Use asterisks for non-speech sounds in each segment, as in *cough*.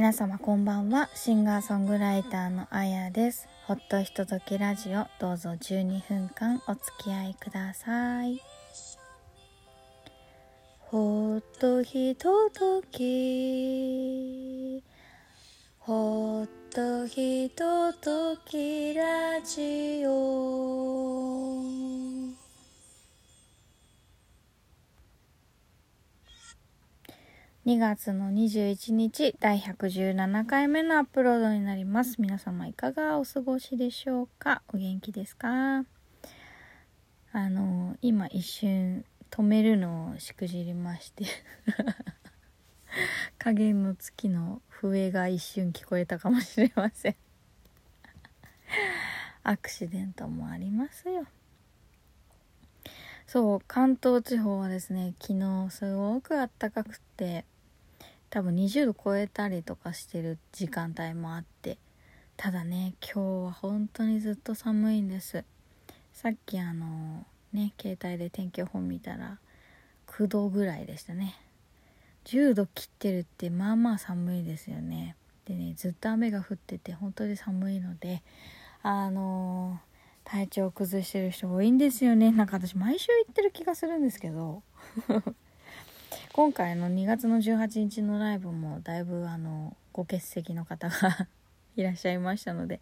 皆様こんばんは。シンガーソングライターのあやです。ほっとひとときラジオ。どうぞ12分間お付き合いください。ほっとひととき。ほっとひとときラジオ。2月の21日第117回目のアップロードになります。皆様いかがお過ごしでしょうか？お元気ですか？あの今一瞬止めるのをしくじりまして。*laughs* 加減の月の笛が一瞬聞こえたかもしれません。アクシデントもありますよ。そう関東地方はですね昨日すごくあったかくて多分20度超えたりとかしてる時間帯もあってただね今日は本当にずっと寒いんです。さっきあのね携帯で天気予報見たら9度ぐらいでしたね。10度切ってるってまあまあ寒いですよね。でねずっと雨が降ってて本当に寒いのであの体調崩してる人多いんですよね。なんか私毎週言ってる気がするんですけど。今回の2月の18日のライブもだいぶあのご欠席の方が *laughs* いらっしゃいましたので、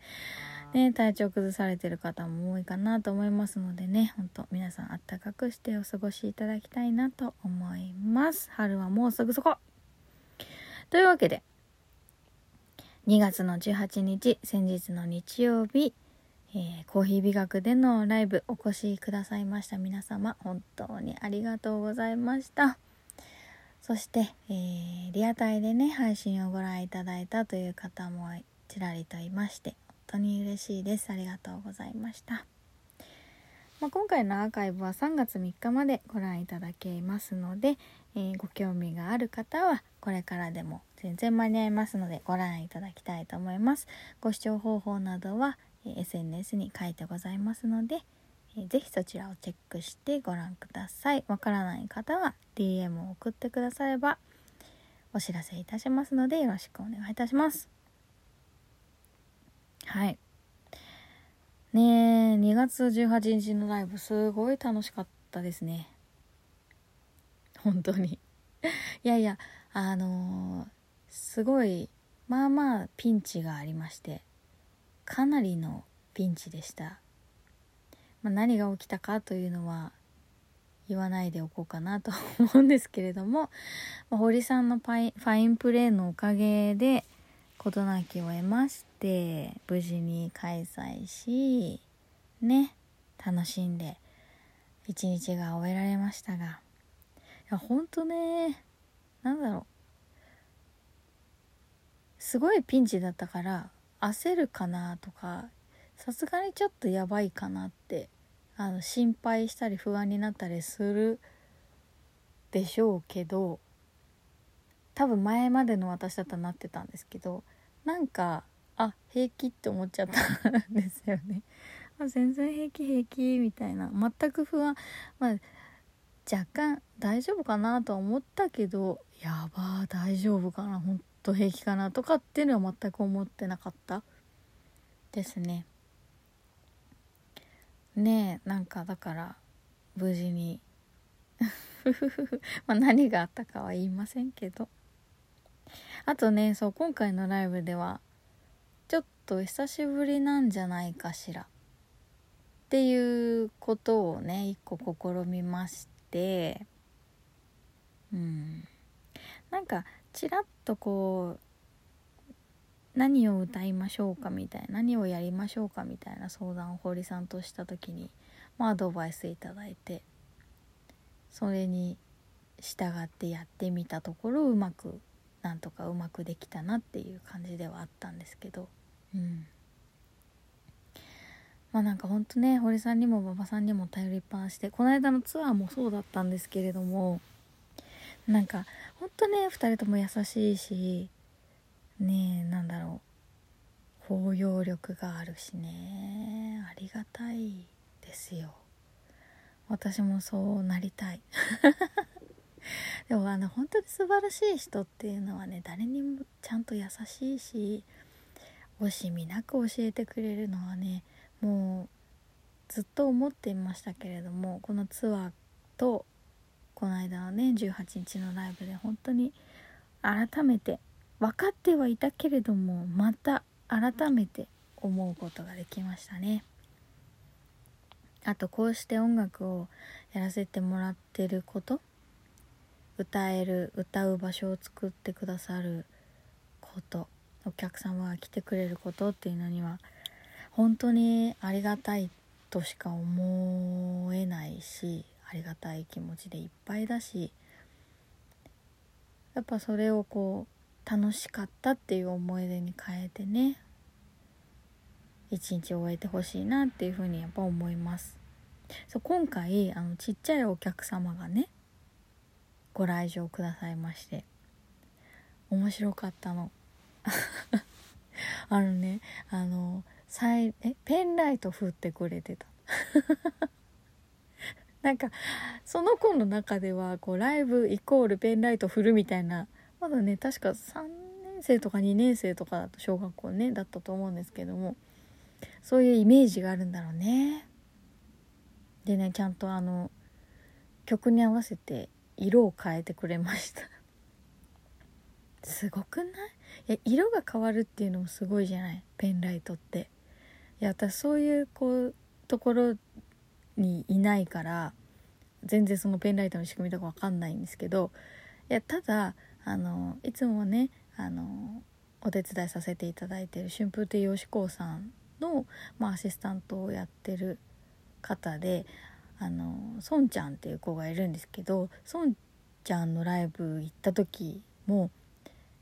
ね、体調崩されてる方も多いかなと思いますのでねほんと皆さんあったかくしてお過ごしいただきたいなと思います。春はもうすぐそこ。というわけで2月の18日先日の日曜日えー、コーヒー美学でのライブお越しくださいました皆様本当にありがとうございましたそして、えー、リアタイでね配信をご覧いただいたという方もちらりといまして本当に嬉しいです。ありがとうございました、まあ、今回のアーカイブは3月3日までご覧いただけますので、えー、ご興味がある方はこれからでも全然間に合いますのでご覧いただきたいと思います。ご視聴方法などは SNS に書いてございますので、ぜひそちらをチェックしてご覧ください。わからない方は DM を送ってくださればお知らせいたしますのでよろしくお願いいたします。はい。ねえ2月18日のライブすごい楽しかったですね。本当に。*laughs* いやいやあのー、すごいまあまあピンチがありましてかなりのピンチでした、まあ、何が起きたかというのは言わないでおこうかなと思うんですけれども、まあ、堀さんのファインプレーのおかげで事なきを得まして無事に開催しね楽しんで一日が終えられましたが。いやほんとねなんだろう。すごいピンチだったから焦るかなとかさすがにちょっとやばいかなってあの心配したり不安になったりするでしょうけど多分前までの私だったらなってたんですけどなんかあ平気って思っちゃったんですよね。あ全然平気平気みたいな。全く不安。まあ若干大丈夫かなとは思ったけどやば大丈夫かな。本と平気かなとかっていうのは全く思ってなかったですね。ねえなんかだから無事に。*laughs* ま何があったかは言いませんけど。あとねそう今回のライブではちょっと久しぶりなんじゃないかしら。っていうことをね一個試みまして。うん。なんかちらっとこう何を歌いましょうか？みたいな何をやりましょうか？みたいな相談を堀さんとした時に、まあ、アドバイスいただいてそれに従ってやってみたところうまくなんとかうまくできたなっていう感じではあったんですけどうん。まあなんかほんとね堀さんにも馬場さんにも頼りっぱなしでこの間のツアーもそうだったんですけれどもなんかほんとね2人とも優しいしねえなんだろう。包容力があるしね。ありがたいですよ。私もそうなりたい。*laughs* でもあの本当に素晴らしい人っていうのはね誰にもちゃんと優しいし惜しみなく教えてくれるのはねもうずっと思っていましたけれどもこのツアーとこの間のね18日のライブで本当に改めて分かってはいたけれどもまた改めて思うことができましたね。あとこうして音楽をやらせてもらってること歌える歌う場所を作ってくださることお客様が来てくれることっていうのには本当にありがたいとしか思えないしありがたい気持ちでいっぱいだしやっぱそれをこう楽しかったっていう思い出に変えてね。一日終えてほしいなっていうふうにやっぱ思います。そう今回あのちっちゃいお客様がねご来場くださいまして。面白かったの。*laughs* あのねあのさいえペンライト振ってくれてた。*laughs* なんかその子の中ではこうライブイコールペンライト振るみたいなまだね確か3年生とか2年生とかだと小学校ねだったと思うんですけどもそういうイメージがあるんだろうね。でねちゃんとあの曲に合わせて色を変えてくれました。すごくない？い色が変わるっていうのもすごいじゃない？ペンライトって。いや私そういうこうところにいないから全然そのペンライトの仕組みとか分かんないんですけどいやただあのいつもねあのお手伝いさせていただいてる春風亭よしこさんの、まあ、アシスタントをやってる方であの孫ちゃんっていう子がいるんですけど孫ちゃんのライブ行った時も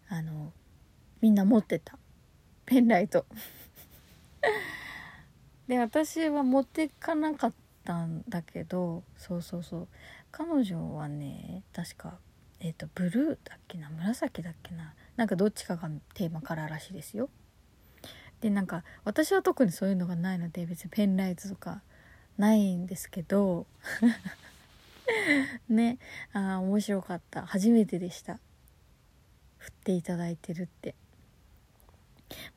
あのみんな持ってた。ペンライト。*laughs* で私は持ってかなかったんだけどそうそうそう。彼女はね確かえっ、ー、とブルーだっけな？紫だっけな？なんかどっちかがテーマカラーらしいですよ。でなんか私は特にそういうのがないので別にペンライトとかないんですけど *laughs* ねあ面白かった。初めてでした。振っていただいてるって。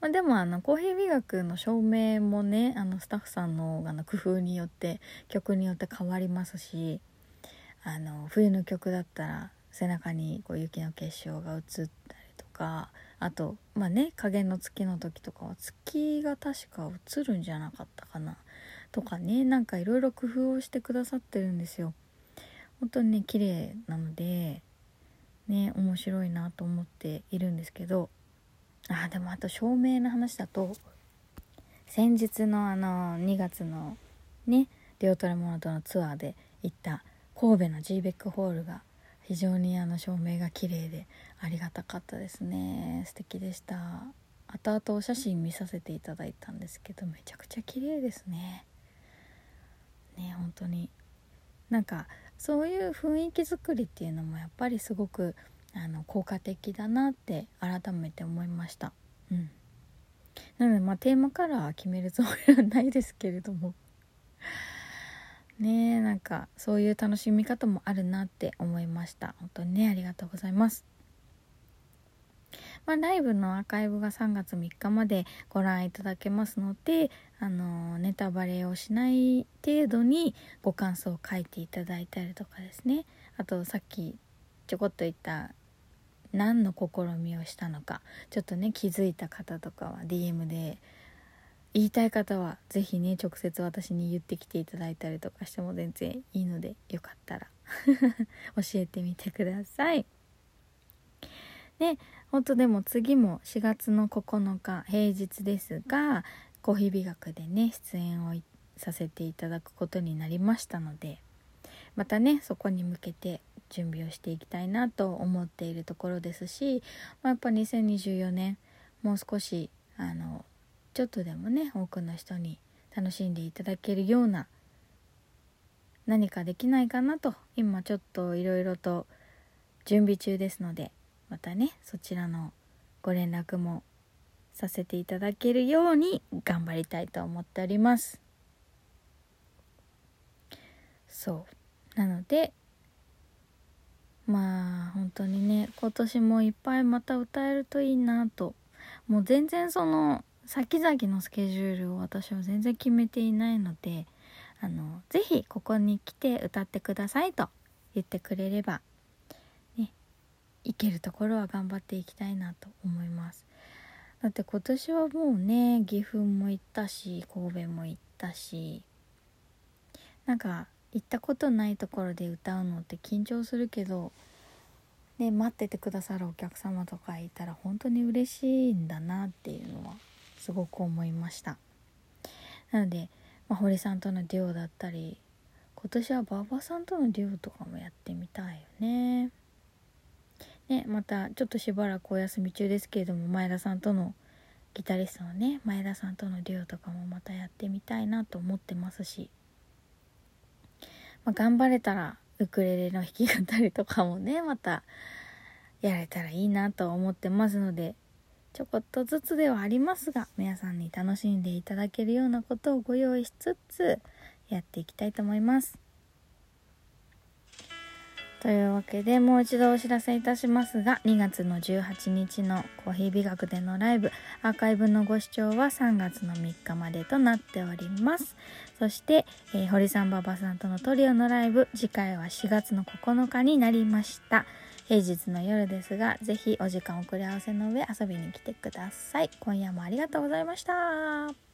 まあ、でもあのコーヒー美学の照明もねあのスタッフさんのあの工夫によって曲によって変わりますしあの冬の曲だったら背中にこう雪の結晶が映ったりとかあとまあね加減の月の時とかは月が確か映るんじゃなかったかなとかねなんかいろいろ工夫をしてくださってるんですよ。本当にね綺麗なのでね面白いなと思っているんですけどあでもあと照明の話だと先日のあの2月のねレオトレモノとのツアーで行った神戸の G ベックホールが非常にあの照明が綺麗でありがたかったですね。素敵でした。後々お写真見させていただいたんですけどめちゃくちゃ綺麗ですね。ね本当に。なんかそういう雰囲気作りっていうのもやっぱりすごくあの効果的だなって改めて思いました。うん。なのでまあテーマカラー決めるつもりはないですけれども。ねえなんかそういう楽しみ方もあるなって思いました。本当にねありがとうございます。まあ、ライブのアーカイブが3月3日までご覧いただけますので、あのネタバレをしない程度にご感想を書いていただいたりとかですね。あとさっきちょこっと言った何の試みをしたのかちょっとね気づいた方とかは DM で言いたい方は是非ね直接私に言ってきていただいたりとかしても全然いいのでよかったら *laughs* 教えてみてください。で本当でも次も4月の9日平日ですがコーヒー美学でね出演をさせていただくことになりましたのでまたねそこに向けて準備をしていきたいなと思っているところですし、まあ、やっぱ2024年もう少しあのちょっとでもね多くの人に楽しんでいただけるような何かできないかなと今ちょっといろいろと準備中ですのでまたねそちらのご連絡もさせていただけるように頑張りたいと思っております。そう。なのでまあ本当にね今年もいっぱいまた歌えるといいなと。もう全然その先々のスケジュールを私は全然決めていないのであの是非ここに来て歌ってくださいと言ってくれればね行けるところは頑張っていきたいなと思います。だって今年はもうね岐阜も行ったし神戸も行ったしなんか行ったことないところで歌うのって緊張するけどね待っててくださるお客様とかいたら本当に嬉しいんだなっていう。すごく思いました。なので、まあ、堀さんとのデュオだったり今年は馬場さんとのデュオとかもやってみたいよね。ねまたちょっとしばらくお休み中ですけれども前田さんとのギタリストのね前田さんとのデュオとかもまたやってみたいなと思ってますし。まあ、頑張れたらウクレレの弾き語りとかもねまたやれたらいいなと思ってますのでちょこっとずつではありますが皆さんに楽しんでいただけるようなことをご用意しつつやっていきたいと思います。というわけでもう一度お知らせいたしますが2月の18日のコーヒー美学でのライブアーカイブのご視聴は3月の3日までとなっておりますそして、えー、堀さん馬場さんとのトリオのライブ次回は4月の9日になりました平日の夜ですがぜひお時間遅れ合わせの上遊びに来てください。今夜もありがとうございました。